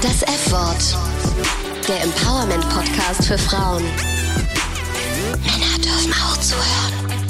Das F-Wort. Der Empowerment-Podcast für Frauen. Männer dürfen auch zuhören.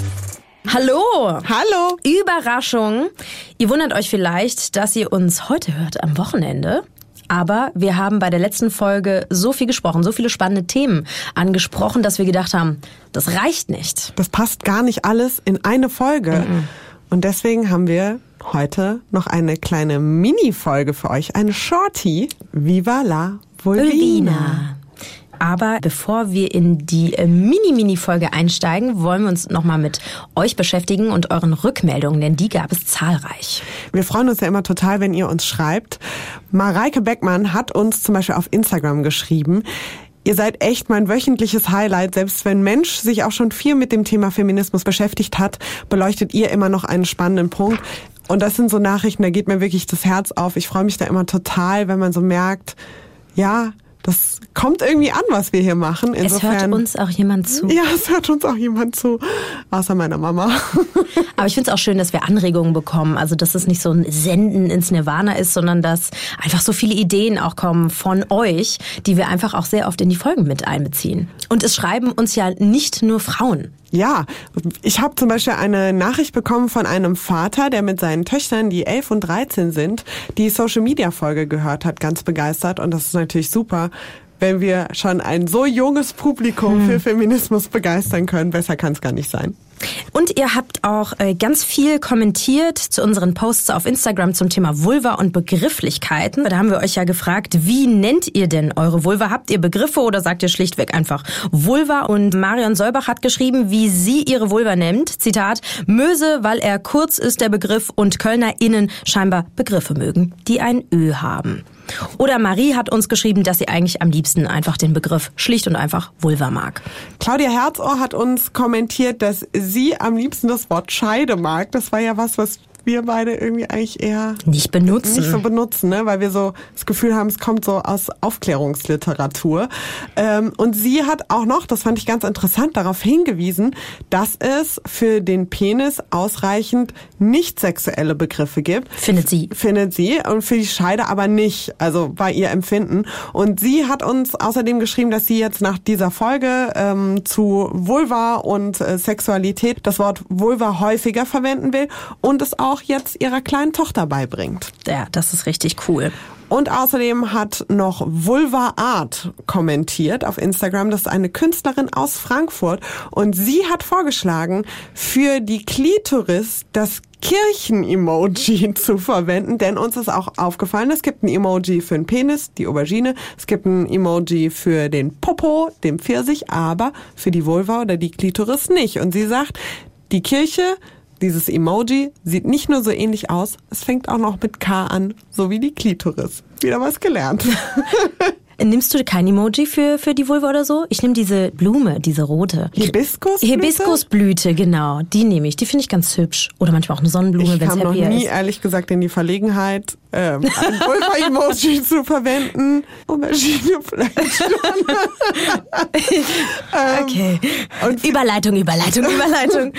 Hallo! Hallo! Überraschung! Ihr wundert euch vielleicht, dass ihr uns heute hört am Wochenende. Aber wir haben bei der letzten Folge so viel gesprochen, so viele spannende Themen angesprochen, dass wir gedacht haben, das reicht nicht. Das passt gar nicht alles in eine Folge. Mhm. Und deswegen haben wir heute noch eine kleine Mini-Folge für euch, eine Shorty. Viva la. Vulvina. Aber bevor wir in die äh, Mini-Mini-Folge einsteigen, wollen wir uns nochmal mit euch beschäftigen und euren Rückmeldungen, denn die gab es zahlreich. Wir freuen uns ja immer total, wenn ihr uns schreibt. Mareike Beckmann hat uns zum Beispiel auf Instagram geschrieben, Ihr seid echt mein wöchentliches Highlight. Selbst wenn Mensch sich auch schon viel mit dem Thema Feminismus beschäftigt hat, beleuchtet ihr immer noch einen spannenden Punkt. Und das sind so Nachrichten, da geht mir wirklich das Herz auf. Ich freue mich da immer total, wenn man so merkt, ja, das kommt irgendwie an, was wir hier machen. Insofern, es hört uns auch jemand zu. Ja, es hört uns auch jemand zu, außer meiner Mama. Aber ich finde es auch schön, dass wir Anregungen bekommen. Also, dass es nicht so ein Senden ins Nirvana ist, sondern dass einfach so viele Ideen auch kommen von euch, die wir einfach auch sehr oft in die Folgen mit einbeziehen. Und es schreiben uns ja nicht nur Frauen. Ja, ich habe zum Beispiel eine Nachricht bekommen von einem Vater, der mit seinen Töchtern, die 11 und 13 sind, die Social-Media-Folge gehört hat, ganz begeistert. Und das ist natürlich super, wenn wir schon ein so junges Publikum hm. für Feminismus begeistern können. Besser kann es gar nicht sein. Und ihr habt auch äh, ganz viel kommentiert zu unseren Posts auf Instagram zum Thema Vulva und Begrifflichkeiten. Da haben wir euch ja gefragt, wie nennt ihr denn eure Vulva? Habt ihr Begriffe oder sagt ihr schlichtweg einfach Vulva? Und Marion Solbach hat geschrieben, wie sie ihre Vulva nennt. Zitat, Möse, weil er kurz ist, der Begriff, und KölnerInnen scheinbar Begriffe mögen, die ein Ö haben. Oder Marie hat uns geschrieben, dass sie eigentlich am liebsten einfach den Begriff schlicht und einfach Vulva mag. Claudia Herzohr hat uns kommentiert, dass sie am liebsten das Wort Scheide mag. Das war ja was, was wir beide irgendwie eigentlich eher nicht benutzen. Nicht so benutzen, ne? weil wir so das Gefühl haben, es kommt so aus Aufklärungsliteratur. Ähm, und sie hat auch noch, das fand ich ganz interessant, darauf hingewiesen, dass es für den Penis ausreichend nicht sexuelle Begriffe gibt. Findet sie. Findet sie. Und für die Scheide aber nicht. Also bei ihr Empfinden. Und sie hat uns außerdem geschrieben, dass sie jetzt nach dieser Folge ähm, zu Vulva und äh, Sexualität das Wort Vulva häufiger verwenden will und es auch auch jetzt ihrer kleinen Tochter beibringt. Ja, das ist richtig cool. Und außerdem hat noch Vulva Art kommentiert auf Instagram. Das ist eine Künstlerin aus Frankfurt. Und sie hat vorgeschlagen, für die Klitoris das Kirchen-Emoji zu verwenden, denn uns ist auch aufgefallen, es gibt ein Emoji für den Penis, die Aubergine, es gibt ein Emoji für den Popo, dem Pfirsich, aber für die Vulva oder die Klitoris nicht. Und sie sagt, die Kirche dieses Emoji sieht nicht nur so ähnlich aus, es fängt auch noch mit K an, so wie die Klitoris. Wieder was gelernt. Nimmst du kein Emoji für, für die Vulva oder so? Ich nehme diese Blume, diese rote. Hibiskusblüte? Hibiskusblüte, genau. Die nehme ich. Die finde ich ganz hübsch. Oder manchmal auch eine Sonnenblume, wenn es happy ist. Ich noch nie, ehrlich gesagt, in die Verlegenheit, ähm, ein Vulva-Emoji zu verwenden. Aubergine vielleicht ähm, okay. Und Überleitung, Überleitung, Überleitung.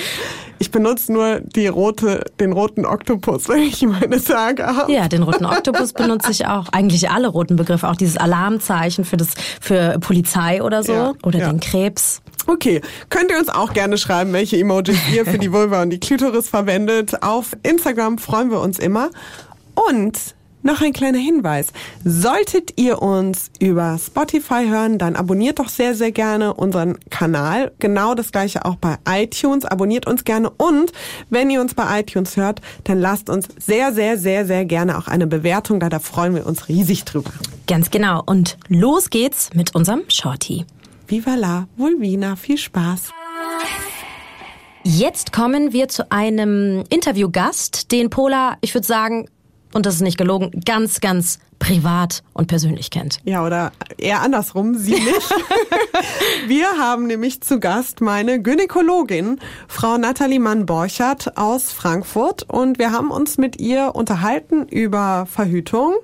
Ich benutze nur die rote, den roten Oktopus, wenn ich meine Tage habe. Ja, den roten Oktopus benutze ich auch. Eigentlich alle roten Begriffe, auch dieses Alarmzeichen für das für Polizei oder so ja, oder ja. den Krebs. Okay, könnt ihr uns auch gerne schreiben, welche Emojis ihr für die Vulva und die Klitoris verwendet. Auf Instagram freuen wir uns immer. Und noch ein kleiner Hinweis. Solltet ihr uns über Spotify hören, dann abonniert doch sehr, sehr gerne unseren Kanal. Genau das gleiche auch bei iTunes. Abonniert uns gerne und wenn ihr uns bei iTunes hört, dann lasst uns sehr, sehr, sehr, sehr gerne auch eine Bewertung da. Da freuen wir uns riesig drüber. Ganz genau. Und los geht's mit unserem Shorty. Viva la Vulvina. Viel Spaß. Jetzt kommen wir zu einem Interviewgast, den Pola, ich würde sagen, und das ist nicht gelogen, ganz, ganz privat und persönlich kennt. Ja, oder eher andersrum, sie nicht. Wir haben nämlich zu Gast meine Gynäkologin, Frau Nathalie Mann-Borchert aus Frankfurt. Und wir haben uns mit ihr unterhalten über Verhütung,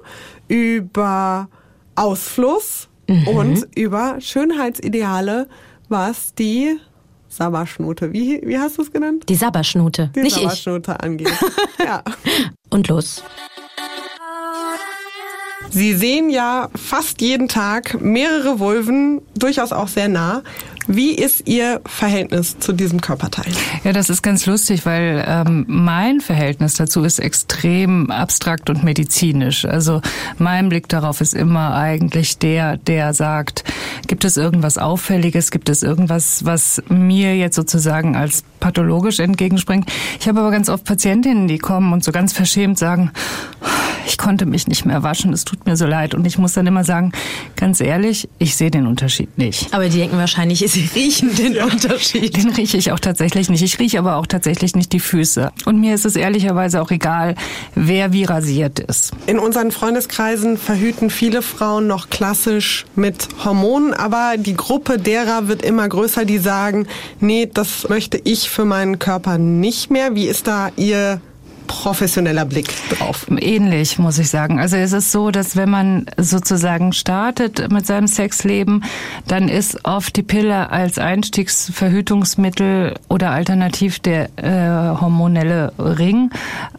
über Ausfluss mhm. und über Schönheitsideale, was die Sabberschnute. Wie, wie hast du es genannt? Die Sabberschnute. Die Nicht Sabberschnute ich. angeht. ja. Und los. Sie sehen ja fast jeden Tag mehrere Vulven, durchaus auch sehr nah. Wie ist Ihr Verhältnis zu diesem Körperteil? Ja, das ist ganz lustig, weil ähm, mein Verhältnis dazu ist extrem abstrakt und medizinisch. Also mein Blick darauf ist immer eigentlich der, der sagt, gibt es irgendwas Auffälliges, gibt es irgendwas, was mir jetzt sozusagen als pathologisch entgegenspringt. Ich habe aber ganz oft Patientinnen, die kommen und so ganz verschämt sagen, ich konnte mich nicht mehr waschen, es tut mir so leid. Und ich muss dann immer sagen, ganz ehrlich, ich sehe den Unterschied nicht. Aber die denken wahrscheinlich, sie riechen den ja. Unterschied. Den rieche ich auch tatsächlich nicht. Ich rieche aber auch tatsächlich nicht die Füße. Und mir ist es ehrlicherweise auch egal, wer wie rasiert ist. In unseren Freundeskreisen verhüten viele Frauen noch klassisch mit Hormonen, aber die Gruppe derer wird immer größer, die sagen, nee, das möchte ich für meinen Körper nicht mehr. Wie ist da Ihr professioneller Blick drauf. Ähnlich, muss ich sagen. Also es ist so, dass wenn man sozusagen startet mit seinem Sexleben, dann ist oft die Pille als Einstiegsverhütungsmittel oder alternativ der äh, hormonelle Ring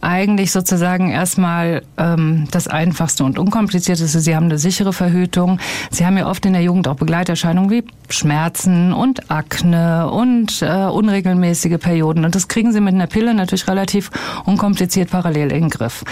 eigentlich sozusagen erstmal ähm, das einfachste und unkomplizierteste. Sie haben eine sichere Verhütung. Sie haben ja oft in der Jugend auch Begleiterscheinungen wie Schmerzen und Akne und äh, unregelmäßige Perioden. Und das kriegen Sie mit einer Pille natürlich relativ unkompliziert kompliziert parallel in den Griff.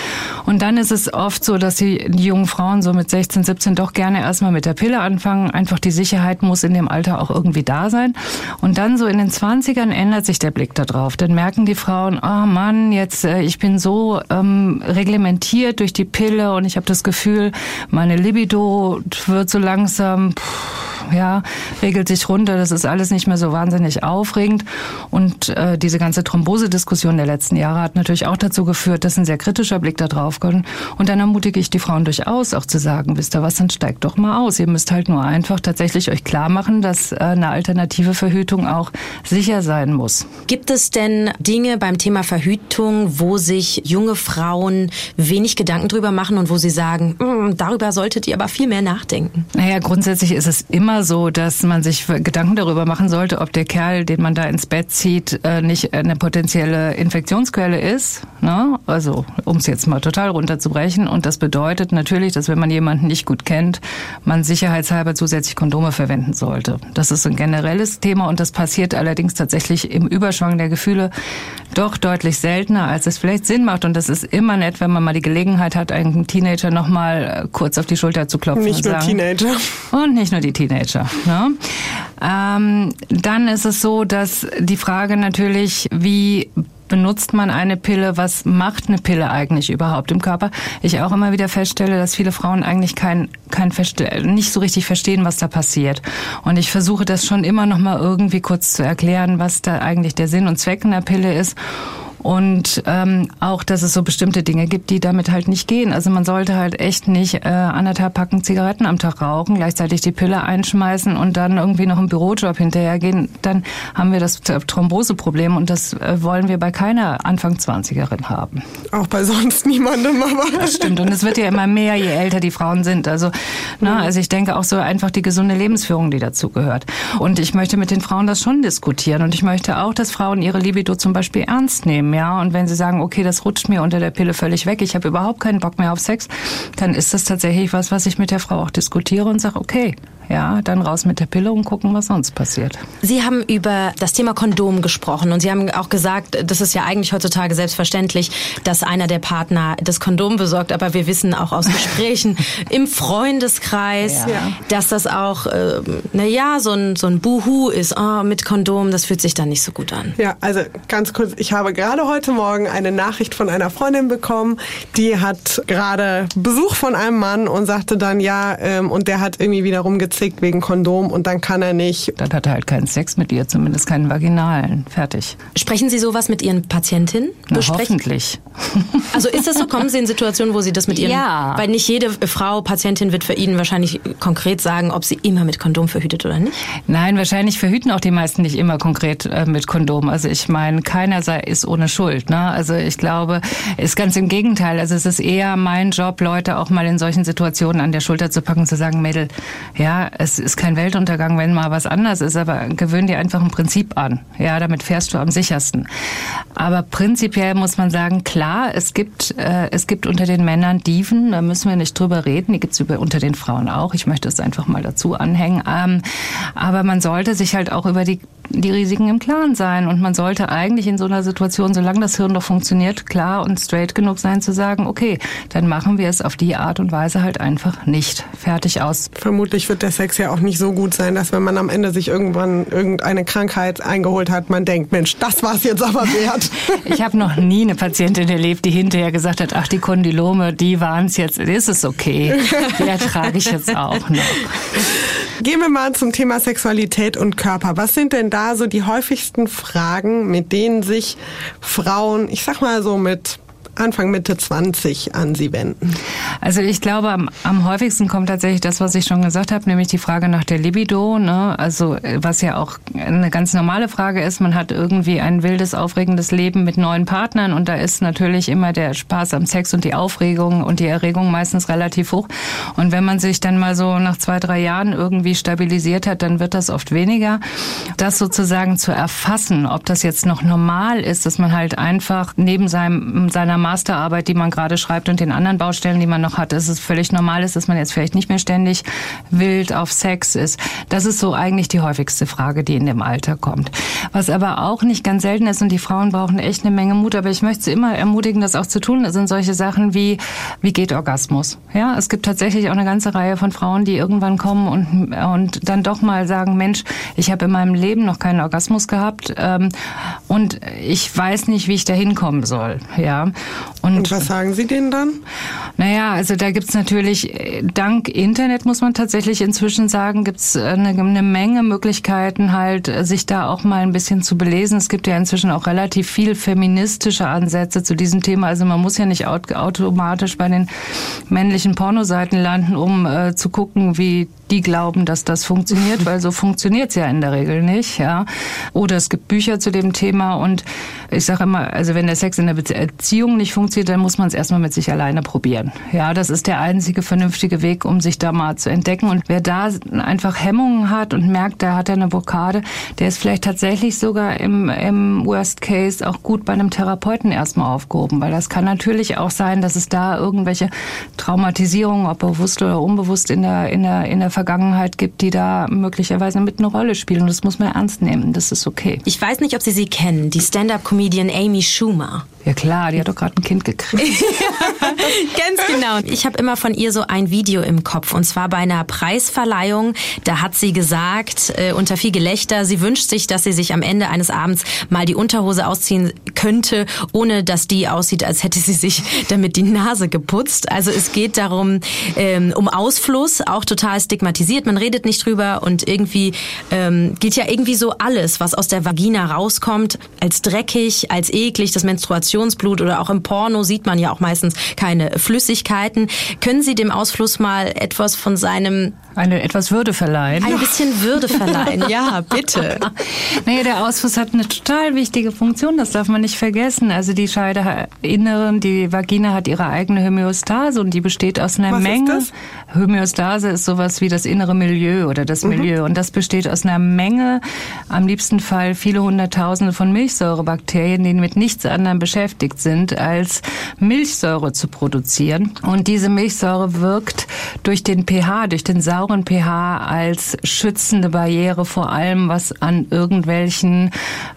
Und dann ist es oft so, dass die, die jungen Frauen so mit 16, 17 doch gerne erstmal mit der Pille anfangen. Einfach die Sicherheit muss in dem Alter auch irgendwie da sein. Und dann so in den 20ern ändert sich der Blick da drauf. Dann merken die Frauen, oh Mann, jetzt äh, ich bin so ähm, reglementiert durch die Pille und ich habe das Gefühl, meine Libido wird so langsam pff, ja, regelt sich runter. Das ist alles nicht mehr so wahnsinnig aufregend. Und äh, diese ganze Thrombose-Diskussion der letzten Jahre hat natürlich auch dazu geführt, dass ein sehr kritischer Blick da drauf kommt. Und dann ermutige ich die Frauen durchaus auch zu sagen, wisst ihr was, dann steigt doch mal aus. Ihr müsst halt nur einfach tatsächlich euch klar machen, dass äh, eine alternative Verhütung auch sicher sein muss. Gibt es denn Dinge beim Thema Verhütung, wo sich junge Frauen wenig Gedanken drüber machen und wo sie sagen, mm, darüber solltet ihr aber viel mehr nachdenken? Naja, grundsätzlich ist es immer so, dass man sich Gedanken darüber machen sollte, ob der Kerl, den man da ins Bett zieht, äh, nicht eine potenzielle Infektionsquelle ist. Ne? Also, um es jetzt mal total runterzubrechen. Und das bedeutet natürlich, dass wenn man jemanden nicht gut kennt, man sicherheitshalber zusätzlich Kondome verwenden sollte. Das ist ein generelles Thema und das passiert allerdings tatsächlich im Überschwang der Gefühle doch deutlich seltener, als es vielleicht Sinn macht. Und das ist immer nett, wenn man mal die Gelegenheit hat, einen Teenager nochmal kurz auf die Schulter zu klopfen. Nicht und nur sagen, Teenager. Und nicht nur die Teenager. Ne? Ähm, dann ist es so, dass die Frage natürlich, wie benutzt man eine Pille? Was macht eine Pille eigentlich überhaupt im Körper? Ich auch immer wieder feststelle, dass viele Frauen eigentlich kein, kein nicht so richtig verstehen, was da passiert. Und ich versuche das schon immer noch mal irgendwie kurz zu erklären, was da eigentlich der Sinn und Zweck einer Pille ist und ähm, auch, dass es so bestimmte Dinge gibt, die damit halt nicht gehen. Also man sollte halt echt nicht äh, anderthalb Packen Zigaretten am Tag rauchen, gleichzeitig die Pille einschmeißen und dann irgendwie noch einen Bürojob hinterhergehen. Dann haben wir das Thromboseproblem und das äh, wollen wir bei keiner Anfang 20erin haben. Auch bei sonst niemandem, aber. Das stimmt. Und es wird ja immer mehr, je älter die Frauen sind. Also, na, also ich denke auch so einfach die gesunde Lebensführung, die dazu gehört. Und ich möchte mit den Frauen das schon diskutieren. Und ich möchte auch, dass Frauen ihre Libido zum Beispiel ernst nehmen ja. Und wenn sie sagen, okay, das rutscht mir unter der Pille völlig weg, ich habe überhaupt keinen Bock mehr auf Sex, dann ist das tatsächlich was, was ich mit der Frau auch diskutiere und sage, okay, ja, dann raus mit der Pille und gucken, was sonst passiert. Sie haben über das Thema Kondom gesprochen und Sie haben auch gesagt, das ist ja eigentlich heutzutage selbstverständlich, dass einer der Partner das Kondom besorgt, aber wir wissen auch aus Gesprächen im Freundeskreis, ja. dass das auch, äh, naja, so ein, so ein Buhu ist, oh, mit Kondom, das fühlt sich dann nicht so gut an. Ja, also ganz kurz, ich habe gerade heute Morgen eine Nachricht von einer Freundin bekommen, die hat gerade Besuch von einem Mann und sagte dann, ja, ähm, und der hat irgendwie wieder rumgezogen gezickt wegen Kondom und dann kann er nicht. Dann hat er halt keinen Sex mit ihr, zumindest keinen vaginalen. Fertig. Sprechen Sie sowas mit Ihren Patientinnen? Na, hoffentlich. Also ist das so? Kommen Sie in Situationen, wo Sie das mit Ihren... Ja. Weil nicht jede Frau, Patientin wird für Ihnen wahrscheinlich konkret sagen, ob sie immer mit Kondom verhütet oder nicht? Nein, wahrscheinlich verhüten auch die meisten nicht immer konkret äh, mit Kondom. Also ich meine, keiner sei, ist ohne Schuld. Ne? Also ich glaube, ist ganz im Gegenteil. Also es ist eher mein Job, Leute auch mal in solchen Situationen an der Schulter zu packen, zu sagen, Mädel, ja, es ist kein Weltuntergang, wenn mal was anders ist, aber gewöhn dir einfach ein Prinzip an. Ja, damit fährst du am sichersten. Aber prinzipiell muss man sagen, klar, es gibt, äh, es gibt unter den Männern Dieven, da müssen wir nicht drüber reden, die gibt's über, unter den Frauen auch. Ich möchte es einfach mal dazu anhängen. Ähm, aber man sollte sich halt auch über die die Risiken im Klaren sein. Und man sollte eigentlich in so einer Situation, solange das Hirn noch funktioniert, klar und straight genug sein zu sagen, okay, dann machen wir es auf die Art und Weise halt einfach nicht. Fertig aus. Vermutlich wird der Sex ja auch nicht so gut sein, dass wenn man am Ende sich irgendwann irgendeine Krankheit eingeholt hat, man denkt, Mensch, das war es jetzt aber wert. ich habe noch nie eine Patientin erlebt, die hinterher gesagt hat, ach, die Kondylome, die waren es jetzt, ist es okay. Die ertrage ich jetzt auch noch. Gehen wir mal zum Thema Sexualität und Körper. Was sind denn da so die häufigsten Fragen, mit denen sich Frauen, ich sag mal so mit Anfang Mitte 20 an Sie wenden? Also ich glaube, am, am häufigsten kommt tatsächlich das, was ich schon gesagt habe, nämlich die Frage nach der Libido. Ne? Also was ja auch eine ganz normale Frage ist. Man hat irgendwie ein wildes, aufregendes Leben mit neuen Partnern und da ist natürlich immer der Spaß am Sex und die Aufregung und die Erregung meistens relativ hoch. Und wenn man sich dann mal so nach zwei, drei Jahren irgendwie stabilisiert hat, dann wird das oft weniger. Das sozusagen zu erfassen, ob das jetzt noch normal ist, dass man halt einfach neben seinem, seiner Masterarbeit, die man gerade schreibt und den anderen Baustellen, die man noch hat, dass es völlig normal ist, dass man jetzt vielleicht nicht mehr ständig wild auf Sex ist. Das ist so eigentlich die häufigste Frage, die in dem Alter kommt. Was aber auch nicht ganz selten ist und die Frauen brauchen echt eine Menge Mut, aber ich möchte sie immer ermutigen, das auch zu tun, sind solche Sachen wie, wie geht Orgasmus? Ja, es gibt tatsächlich auch eine ganze Reihe von Frauen, die irgendwann kommen und, und dann doch mal sagen, Mensch, ich habe in meinem Leben noch keinen Orgasmus gehabt ähm, und ich weiß nicht, wie ich da hinkommen soll. Ja. Und, und was sagen Sie denen dann? Naja, also da gibt's natürlich, dank Internet muss man tatsächlich inzwischen sagen, gibt's eine, eine Menge Möglichkeiten halt, sich da auch mal ein bisschen zu belesen. Es gibt ja inzwischen auch relativ viel feministische Ansätze zu diesem Thema. Also man muss ja nicht automatisch bei den männlichen Pornoseiten landen, um äh, zu gucken, wie die glauben, dass das funktioniert, weil so funktioniert's ja in der Regel nicht. Ja. Oder es gibt Bücher zu dem Thema und ich sage immer, also wenn der Sex in der Beziehung nicht funktioniert, dann muss man es erstmal mit sich alleine probieren. Ja, das ist der einzige vernünftige Weg, um sich da mal zu entdecken. Und wer da einfach Hemmungen hat und merkt, da hat er eine Blockade, der ist vielleicht tatsächlich sogar im, im Worst Case auch gut bei einem Therapeuten erstmal aufgehoben, weil das kann natürlich auch sein, dass es da irgendwelche Traumatisierungen, ob bewusst oder unbewusst in der, in der, in der Vergangenheit gibt, die da möglicherweise mit eine Rolle spielen. Das muss man ernst nehmen. Das ist okay. Ich weiß nicht, ob Sie sie kennen, die Stand-up-Comedian Amy Schumer. Ja klar, die hat doch gerade ein Kind gekriegt. Ganz genau. Ich habe immer von ihr so ein Video im Kopf und zwar bei einer Preisverleihung. Da hat sie gesagt, äh, unter viel Gelächter, sie wünscht sich, dass sie sich am Ende eines Abends mal die Unterhose ausziehen könnte, ohne dass die aussieht, als hätte sie sich damit die Nase geputzt. Also es geht darum, ähm, um Ausfluss, auch total stigmatisiert. Man redet nicht drüber und irgendwie ähm, geht ja irgendwie so alles, was aus der Vagina rauskommt, als dreckig, als eklig, das Menstruationsblut oder auch im Porno sieht man ja auch meistens keine Flüssigkeiten. Können Sie dem Ausfluss mal etwas von seinem eine etwas Würde verleihen. Ein bisschen Würde verleihen, ja, bitte. Naja, der Ausfluss hat eine total wichtige Funktion, das darf man nicht vergessen. Also die Scheideinneren, die Vagina hat ihre eigene Homöostase und die besteht aus einer Was Menge. Ist das? Homöostase ist sowas wie das innere Milieu oder das Milieu und das besteht aus einer Menge, am liebsten Fall viele hunderttausende von Milchsäurebakterien, die mit nichts anderem beschäftigt sind, als Milchsäure zu produzieren. Und diese Milchsäure wirkt durch den pH, durch den sauren pH als schützende Barriere vor allem, was an irgendwelchen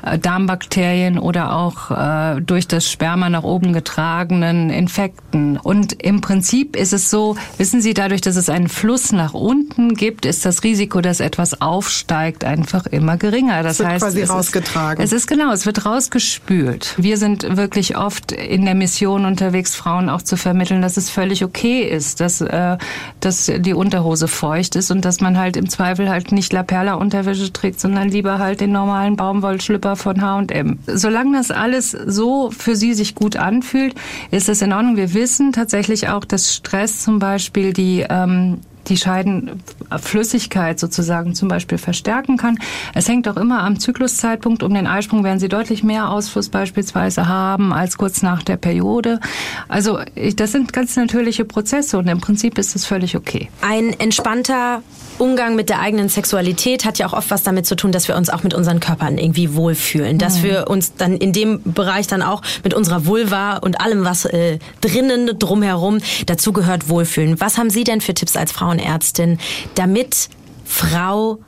äh, Darmbakterien oder auch äh, durch das Sperma nach oben getragenen Infekten. Und im Prinzip ist es so, wissen Sie, dadurch, dass es einen Fluss nach unten gibt, ist das Risiko, dass etwas aufsteigt, einfach immer geringer. Das Es wird heißt, quasi es rausgetragen. Ist, es ist genau, es wird rausgespült. Wir sind wirklich oft in der Mission unterwegs, Frauen auch zu vermitteln, dass es völlig okay ist, dass, äh, dass die Unterhose feucht ist und dass man halt im Zweifel halt nicht La Perla Unterwäsche trägt, sondern lieber halt den normalen Baumwollschlüpper von H&M. Solange das alles so für sie sich gut anfühlt, ist es in Ordnung. Wir wissen tatsächlich auch, dass Stress zum Beispiel die ähm, die Scheidenflüssigkeit sozusagen zum Beispiel verstärken kann. Es hängt auch immer am Zykluszeitpunkt. Um den Eisprung werden sie deutlich mehr Ausfluss beispielsweise haben als kurz nach der Periode. Also das sind ganz natürliche Prozesse und im Prinzip ist es völlig okay. Ein entspannter Umgang mit der eigenen Sexualität hat ja auch oft was damit zu tun, dass wir uns auch mit unseren Körpern irgendwie wohlfühlen. Dass mhm. wir uns dann in dem Bereich dann auch mit unserer Vulva und allem, was äh, drinnen drumherum dazugehört, wohlfühlen. Was haben Sie denn für Tipps als Frauenärztin, damit Frau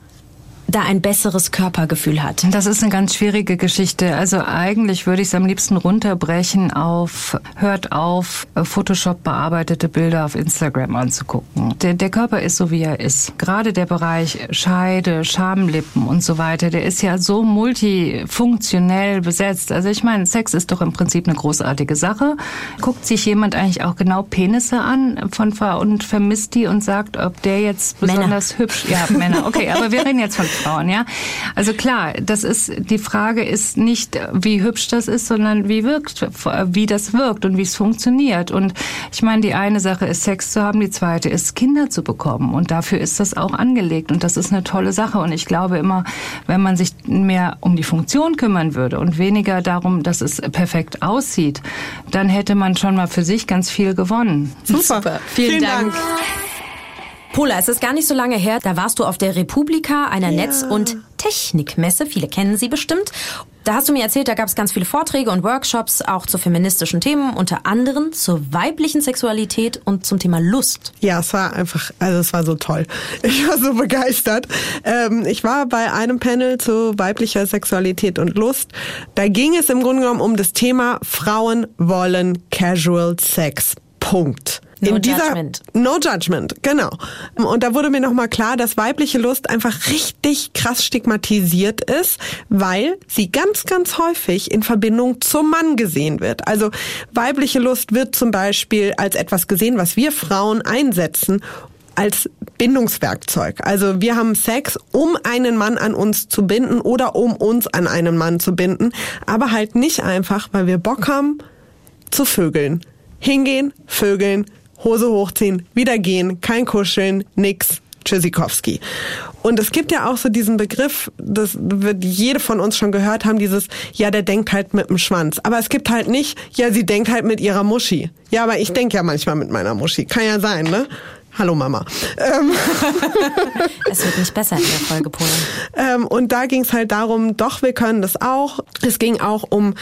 da ein besseres Körpergefühl hat? Das ist eine ganz schwierige Geschichte. Also eigentlich würde ich es am liebsten runterbrechen auf, hört auf, Photoshop bearbeitete Bilder auf Instagram anzugucken. Der, der Körper ist so, wie er ist. Gerade der Bereich Scheide, Schamlippen und so weiter, der ist ja so multifunktionell besetzt. Also ich meine, Sex ist doch im Prinzip eine großartige Sache. Guckt sich jemand eigentlich auch genau Penisse an von und vermisst die und sagt, ob der jetzt besonders Männer. hübsch, ja, Männer, okay, aber wir reden jetzt von Frauen, ja. Also klar, das ist, die Frage ist nicht, wie hübsch das ist, sondern wie wirkt, wie das wirkt und wie es funktioniert. Und ich meine, die eine Sache ist Sex zu haben, die zweite ist Kinder zu bekommen. Und dafür ist das auch angelegt. Und das ist eine tolle Sache. Und ich glaube immer, wenn man sich mehr um die Funktion kümmern würde und weniger darum, dass es perfekt aussieht, dann hätte man schon mal für sich ganz viel gewonnen. Super. Super. Vielen, Vielen Dank. Dank. Pola, es ist gar nicht so lange her, da warst du auf der Republika, einer ja. Netz- und Technikmesse. Viele kennen sie bestimmt. Da hast du mir erzählt, da gab es ganz viele Vorträge und Workshops, auch zu feministischen Themen, unter anderem zur weiblichen Sexualität und zum Thema Lust. Ja, es war einfach, also es war so toll. Ich war so begeistert. Ähm, ich war bei einem Panel zu weiblicher Sexualität und Lust. Da ging es im Grunde genommen um das Thema Frauen wollen Casual Sex. Punkt. No in dieser, Judgment. No Judgment, genau. Und da wurde mir nochmal klar, dass weibliche Lust einfach richtig krass stigmatisiert ist, weil sie ganz, ganz häufig in Verbindung zum Mann gesehen wird. Also weibliche Lust wird zum Beispiel als etwas gesehen, was wir Frauen einsetzen, als Bindungswerkzeug. Also wir haben Sex, um einen Mann an uns zu binden oder um uns an einen Mann zu binden, aber halt nicht einfach, weil wir Bock haben zu vögeln. Hingehen, vögeln, Hose hochziehen, wieder gehen, kein Kuscheln, nix. Tschüssikowski. Und es gibt ja auch so diesen Begriff, das wird jede von uns schon gehört haben, dieses, ja, der denkt halt mit dem Schwanz. Aber es gibt halt nicht, ja, sie denkt halt mit ihrer Muschi. Ja, aber ich denke ja manchmal mit meiner Muschi. Kann ja sein, ne? Hallo Mama. Ähm. es wird nicht besser in der Folge, Polen. Ähm, und da ging es halt darum, doch, wir können das auch. Es ging auch um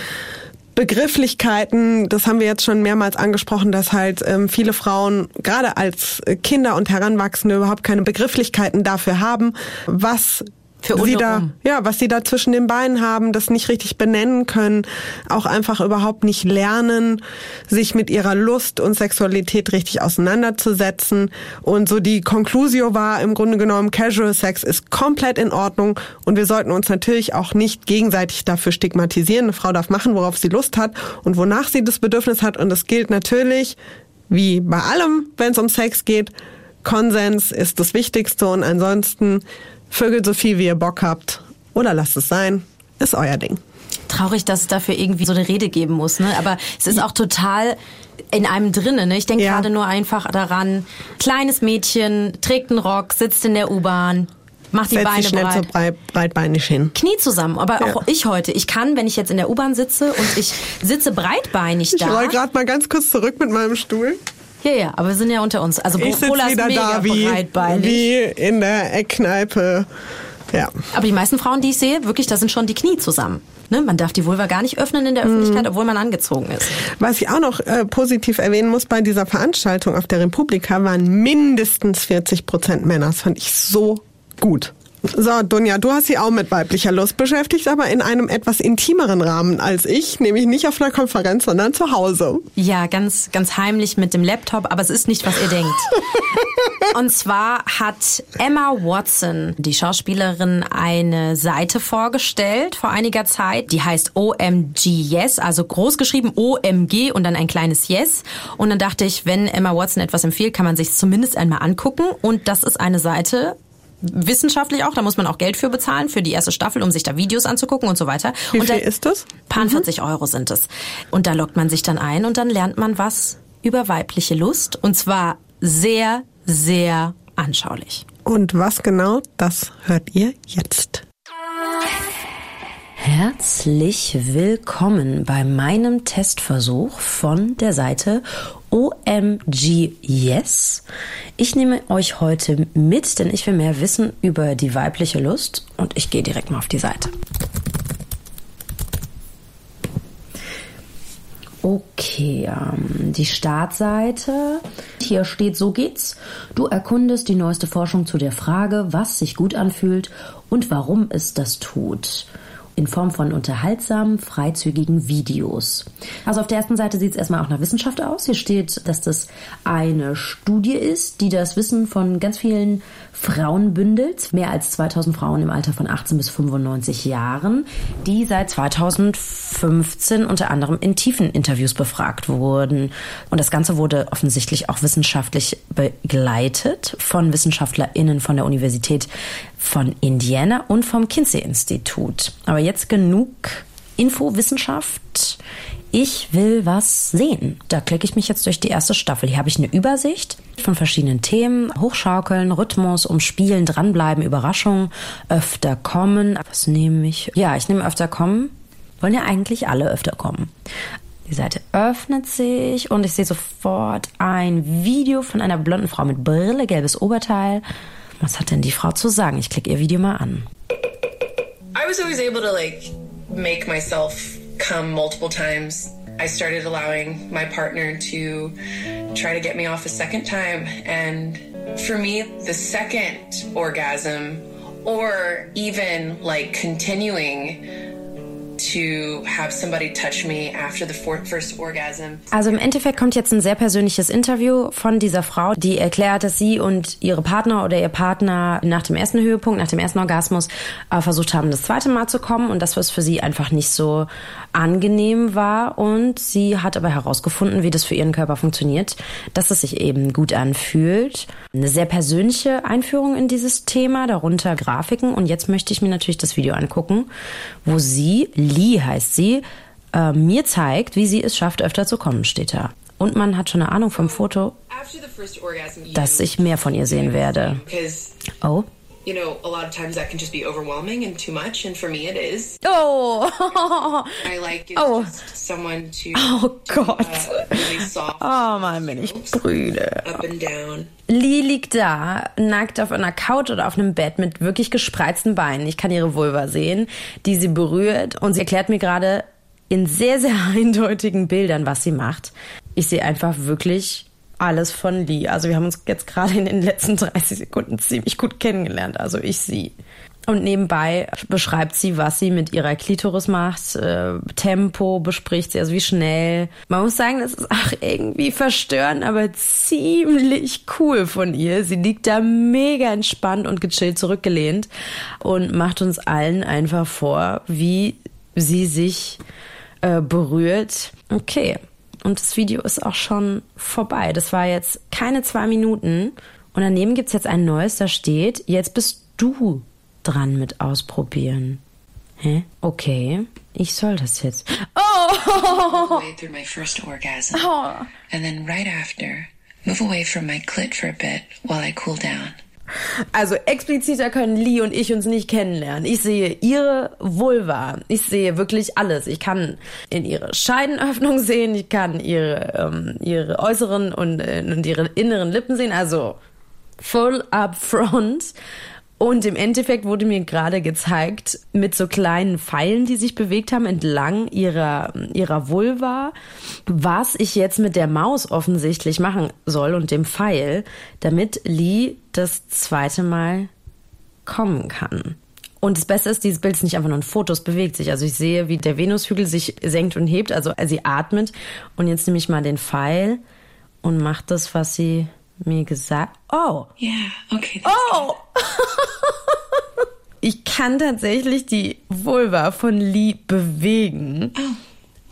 Begrifflichkeiten, das haben wir jetzt schon mehrmals angesprochen, dass halt ähm, viele Frauen gerade als Kinder und Heranwachsende überhaupt keine Begrifflichkeiten dafür haben, was für sie da, ja, was sie da zwischen den Beinen haben, das nicht richtig benennen können, auch einfach überhaupt nicht lernen, sich mit ihrer Lust und Sexualität richtig auseinanderzusetzen. Und so die Conclusio war im Grunde genommen, Casual Sex ist komplett in Ordnung und wir sollten uns natürlich auch nicht gegenseitig dafür stigmatisieren. Eine Frau darf machen, worauf sie Lust hat und wonach sie das Bedürfnis hat. Und es gilt natürlich, wie bei allem, wenn es um Sex geht, Konsens ist das Wichtigste und ansonsten Vögel so viel, wie ihr Bock habt. Oder lasst es sein. Ist euer Ding. Traurig, dass es dafür irgendwie so eine Rede geben muss, ne? Aber es ist auch total in einem drinnen. Ne? Ich denke ja. gerade nur einfach daran, kleines Mädchen, trägt einen Rock, sitzt in der U-Bahn, macht die Setz Beine schnell breit. so breit, breitbeinig hin. Knie zusammen. Aber ja. auch ich heute. Ich kann, wenn ich jetzt in der U-Bahn sitze und ich sitze breitbeinig da. Ich roll gerade mal ganz kurz zurück mit meinem Stuhl. Ja, ja, aber wir sind ja unter uns. Also ich sitze wieder da wie, wie in der Eckkneipe. Ja. Aber die meisten Frauen, die ich sehe, wirklich, da sind schon die Knie zusammen. Ne? Man darf die Vulva gar nicht öffnen in der Öffentlichkeit, mm. obwohl man angezogen ist. Was ich auch noch äh, positiv erwähnen muss, bei dieser Veranstaltung auf der Republika waren mindestens 40 Prozent Männer. Das fand ich so gut. So, Dunja, du hast sie auch mit weiblicher Lust beschäftigt, aber in einem etwas intimeren Rahmen als ich, nämlich nicht auf einer Konferenz, sondern zu Hause. Ja, ganz, ganz heimlich mit dem Laptop, aber es ist nicht, was ihr denkt. Und zwar hat Emma Watson, die Schauspielerin, eine Seite vorgestellt vor einiger Zeit. Die heißt OMG Yes, also groß geschrieben OMG und dann ein kleines Yes. Und dann dachte ich, wenn Emma Watson etwas empfiehlt, kann man sich zumindest einmal angucken. Und das ist eine Seite, wissenschaftlich auch, da muss man auch Geld für bezahlen, für die erste Staffel, um sich da Videos anzugucken und so weiter. Wie und viel ist das? Paar mhm. 40 Euro sind es. Und da lockt man sich dann ein und dann lernt man was über weibliche Lust. Und zwar sehr, sehr anschaulich. Und was genau, das hört ihr jetzt. Herzlich willkommen bei meinem Testversuch von der Seite OMG Yes. Ich nehme euch heute mit, denn ich will mehr wissen über die weibliche Lust und ich gehe direkt mal auf die Seite. Okay, ähm, die Startseite. Hier steht, so geht's. Du erkundest die neueste Forschung zu der Frage, was sich gut anfühlt und warum es das tut in Form von unterhaltsamen, freizügigen Videos. Also auf der ersten Seite sieht es erstmal auch nach Wissenschaft aus. Hier steht, dass das eine Studie ist, die das Wissen von ganz vielen Frauen bündelt. Mehr als 2000 Frauen im Alter von 18 bis 95 Jahren, die seit 2015 unter anderem in tiefen Interviews befragt wurden. Und das Ganze wurde offensichtlich auch wissenschaftlich begleitet von WissenschaftlerInnen von der Universität von Indiana und vom Kinsey-Institut. Aber jetzt genug Infowissenschaft. Ich will was sehen. Da klicke ich mich jetzt durch die erste Staffel. Hier habe ich eine Übersicht von verschiedenen Themen. Hochschaukeln, Rhythmus, umspielen, dranbleiben, Überraschung, öfter kommen. Was nehme ich? Ja, ich nehme öfter kommen. Wollen ja eigentlich alle öfter kommen. Die Seite öffnet sich und ich sehe sofort ein Video von einer blonden Frau mit Brille, gelbes Oberteil. Was hat denn die Frau zu sagen? Ich klicke ihr Video mal an. I was always able to like make myself come multiple times. I started allowing my partner to try to get me off a second time and for me the second orgasm or even like continuing Also im Endeffekt kommt jetzt ein sehr persönliches Interview von dieser Frau, die erklärt, dass sie und ihre Partner oder ihr Partner nach dem ersten Höhepunkt, nach dem ersten Orgasmus äh, versucht haben, das zweite Mal zu kommen und das, was für sie einfach nicht so angenehm war. Und sie hat aber herausgefunden, wie das für ihren Körper funktioniert, dass es sich eben gut anfühlt. Eine sehr persönliche Einführung in dieses Thema, darunter Grafiken. Und jetzt möchte ich mir natürlich das Video angucken, wo sie Lee heißt sie, äh, mir zeigt, wie sie es schafft, öfter zu kommen, steht da. Und man hat schon eine Ahnung vom Foto, dass ich mehr von ihr sehen werde. Oh. You know, a lot of times that can just be overwhelming and too much, and for me it is. Oh. I like Oh. just someone to. Oh Gott. Uh, really soft. Oh Mann, bin ich brüde. Up and down. Lee liegt da, nackt auf einer Couch oder auf einem Bett mit wirklich gespreizten Beinen. Ich kann ihre Vulva sehen, die sie berührt und sie erklärt mir gerade in sehr, sehr eindeutigen Bildern, was sie macht. Ich sehe einfach wirklich alles von Lee. Also wir haben uns jetzt gerade in den letzten 30 Sekunden ziemlich gut kennengelernt. Also ich sie. Und nebenbei beschreibt sie, was sie mit ihrer Klitoris macht. Äh, Tempo bespricht sie, also wie schnell. Man muss sagen, das ist auch irgendwie verstörend, aber ziemlich cool von ihr. Sie liegt da mega entspannt und gechillt zurückgelehnt und macht uns allen einfach vor, wie sie sich äh, berührt. Okay. Und das Video ist auch schon vorbei. Das war jetzt keine zwei Minuten. Und daneben gibt's jetzt ein neues, da steht, jetzt bist du dran mit ausprobieren. Hä? Okay. Ich soll das jetzt. Oh! Way through my first orgasm, and then right after, move away from my clit for a bit while I cool down. Also expliziter können Lee und ich uns nicht kennenlernen. Ich sehe ihre Vulva. Ich sehe wirklich alles. Ich kann in ihre Scheidenöffnung sehen. Ich kann ihre, ähm, ihre äußeren und, äh, und ihre inneren Lippen sehen. Also full up front. Und im Endeffekt wurde mir gerade gezeigt, mit so kleinen Pfeilen, die sich bewegt haben entlang ihrer, ihrer Vulva, was ich jetzt mit der Maus offensichtlich machen soll und dem Pfeil, damit Lee das zweite Mal kommen kann. Und das Beste ist, dieses Bild ist nicht einfach nur ein Foto, es bewegt sich. Also ich sehe, wie der Venushügel sich senkt und hebt, also sie atmet. Und jetzt nehme ich mal den Pfeil und mache das, was sie mir gesagt. Oh, Yeah, okay. Oh! ich kann tatsächlich die Vulva von Lee bewegen.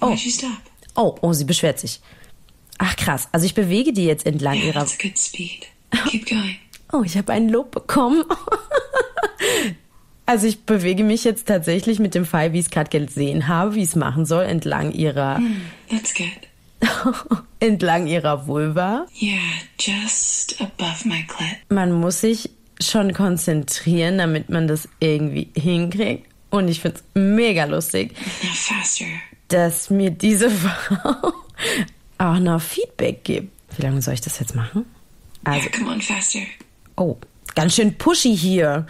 Oh, stop? Oh, oh, sie beschwert sich. Ach krass, also ich bewege die jetzt entlang Yeah, ihrer. that's a good speed. Keep going. Oh, ich habe ein Lob bekommen. Also ich bewege mich jetzt tatsächlich mit dem Pfeil, wie ich es gerade gesehen habe, wie ich es machen soll, entlang ihrer. That's good. Entlang ihrer Vulva. Yeah, just above my clit. Man muss sich schon konzentrieren, damit man das irgendwie hinkriegt. Und ich find's mega lustig, dass mir diese Frau auch noch Feedback gibt. Wie lange soll ich das jetzt machen? Also, Yeah, come on, faster. oh, ganz schön pushy hier.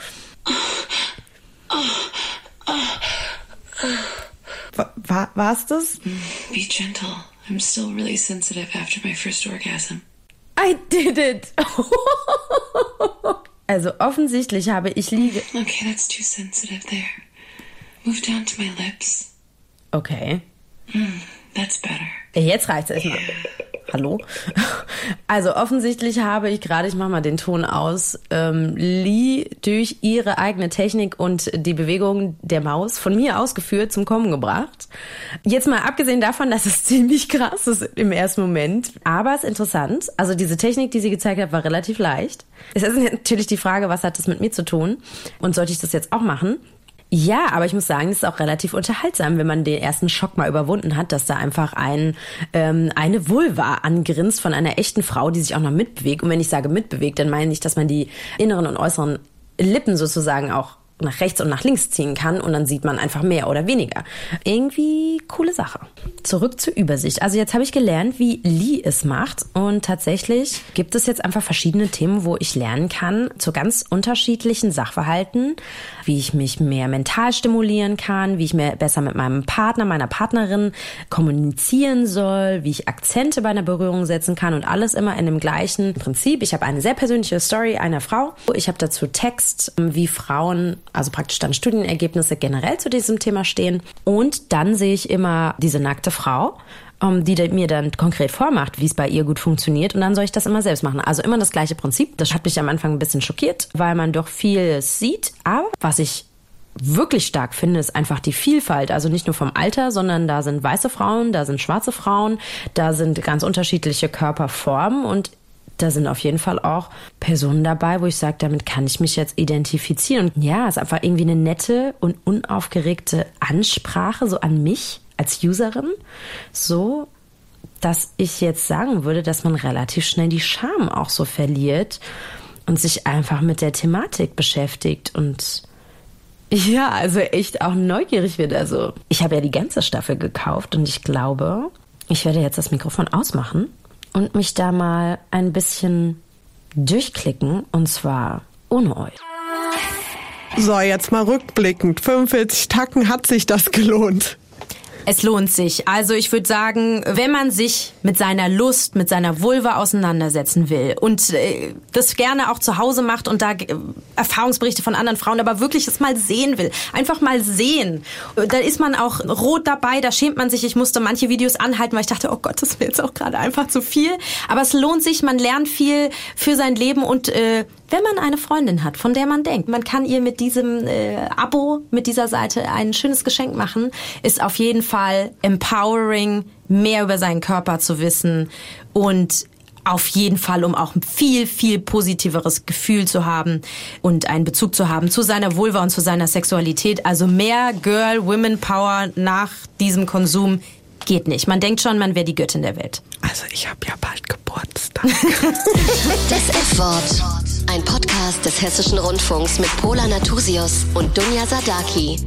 Wa- War, war's das? Be gentle. I'm still really sensitive after my first orgasm. I did it! also offensichtlich habe ich Liege. Okay, that's too sensitive there. Move down to my lips. Okay. That's better. Jetzt reicht's erstmal. Hallo? Also offensichtlich habe ich gerade, ich mache mal den Ton aus, ähm, Lee durch ihre eigene Technik und die Bewegung der Maus von mir ausgeführt zum Kommen gebracht. Jetzt mal abgesehen davon, dass es ziemlich krass ist im ersten Moment, aber es ist interessant. Also diese Technik, die sie gezeigt hat, war relativ leicht. Es ist natürlich die Frage, was hat das mit mir zu tun und sollte ich das jetzt auch machen? Ja, aber ich muss sagen, es ist auch relativ unterhaltsam, wenn man den ersten Schock mal überwunden hat, dass da einfach ein ähm, eine Vulva angrinst von einer echten Frau, die sich auch noch mitbewegt. Und wenn ich sage mitbewegt, dann meine ich, dass man die inneren und äußeren Lippen sozusagen auch nach rechts und nach links ziehen kann und dann sieht man einfach mehr oder weniger. Irgendwie coole Sache. Zurück zur Übersicht. Also jetzt habe ich gelernt, wie Lee es macht und tatsächlich gibt es jetzt einfach verschiedene Themen, wo ich lernen kann zu ganz unterschiedlichen Sachverhalten, wie ich mich mehr mental stimulieren kann, wie ich mehr besser mit meinem Partner, meiner Partnerin kommunizieren soll, wie ich Akzente bei einer Berührung setzen kann und alles immer in dem gleichen Prinzip. Ich habe eine sehr persönliche Story einer Frau. Ich habe dazu Text, wie Frauen, also praktisch dann Studienergebnisse generell zu diesem Thema stehen. Und dann sehe ich immer diese nackte Frau ähm, die mir dann konkret vormacht, wie es bei ihr gut funktioniert. Und dann soll ich das immer selbst machen. Also immer das gleiche Prinzip. Das hat mich am Anfang ein bisschen schockiert, weil man doch viel sieht. Aber was ich wirklich stark finde, ist einfach die Vielfalt. Also nicht nur vom Alter, sondern da sind weiße Frauen, da sind schwarze Frauen, da sind ganz unterschiedliche Körperformen und da sind auf jeden Fall auch Personen dabei, wo ich sage, damit kann ich mich jetzt identifizieren. Und ja, es ist einfach irgendwie eine nette und unaufgeregte Ansprache so an mich als Userin, so dass ich jetzt sagen würde, dass man relativ schnell die Scham auch so verliert und sich einfach mit der Thematik beschäftigt und ja, also echt auch neugierig wird. Also ich habe ja die ganze Staffel gekauft und ich glaube, ich werde jetzt das Mikrofon ausmachen und mich da mal ein bisschen durchklicken und zwar ohne euch. So, jetzt mal rückblickend. 45 Tacken hat sich das gelohnt. Es lohnt sich. Also ich würde sagen, wenn man sich mit seiner Lust, mit seiner Vulva auseinandersetzen will und äh, das gerne auch zu Hause macht und da äh, Erfahrungsberichte von anderen Frauen, aber wirklich es mal sehen will, einfach mal sehen, äh, da ist man auch rot dabei, da schämt man sich. Ich musste manche Videos anhalten, weil ich dachte, oh Gott, das wäre jetzt auch gerade einfach zu viel. Aber es lohnt sich, man lernt viel für sein Leben und äh, wenn man eine Freundin hat, von der man denkt, man kann ihr mit diesem äh, Abo, mit dieser Seite ein schönes Geschenk machen, ist auf jeden Fall empowering, mehr über seinen Körper zu wissen und auf jeden Fall, um auch ein viel, viel positiveres Gefühl zu haben und einen Bezug zu haben zu seiner Vulva und zu seiner Sexualität. Also mehr Girl, Women Power nach diesem Konsum geht nicht. Man denkt schon, man wäre die Göttin der Welt. Also ich habe ja bald Geburtstag. Das F-Wort. Ein Podcast des Hessischen Rundfunks mit Pola Natusius und Dunja Sadaki.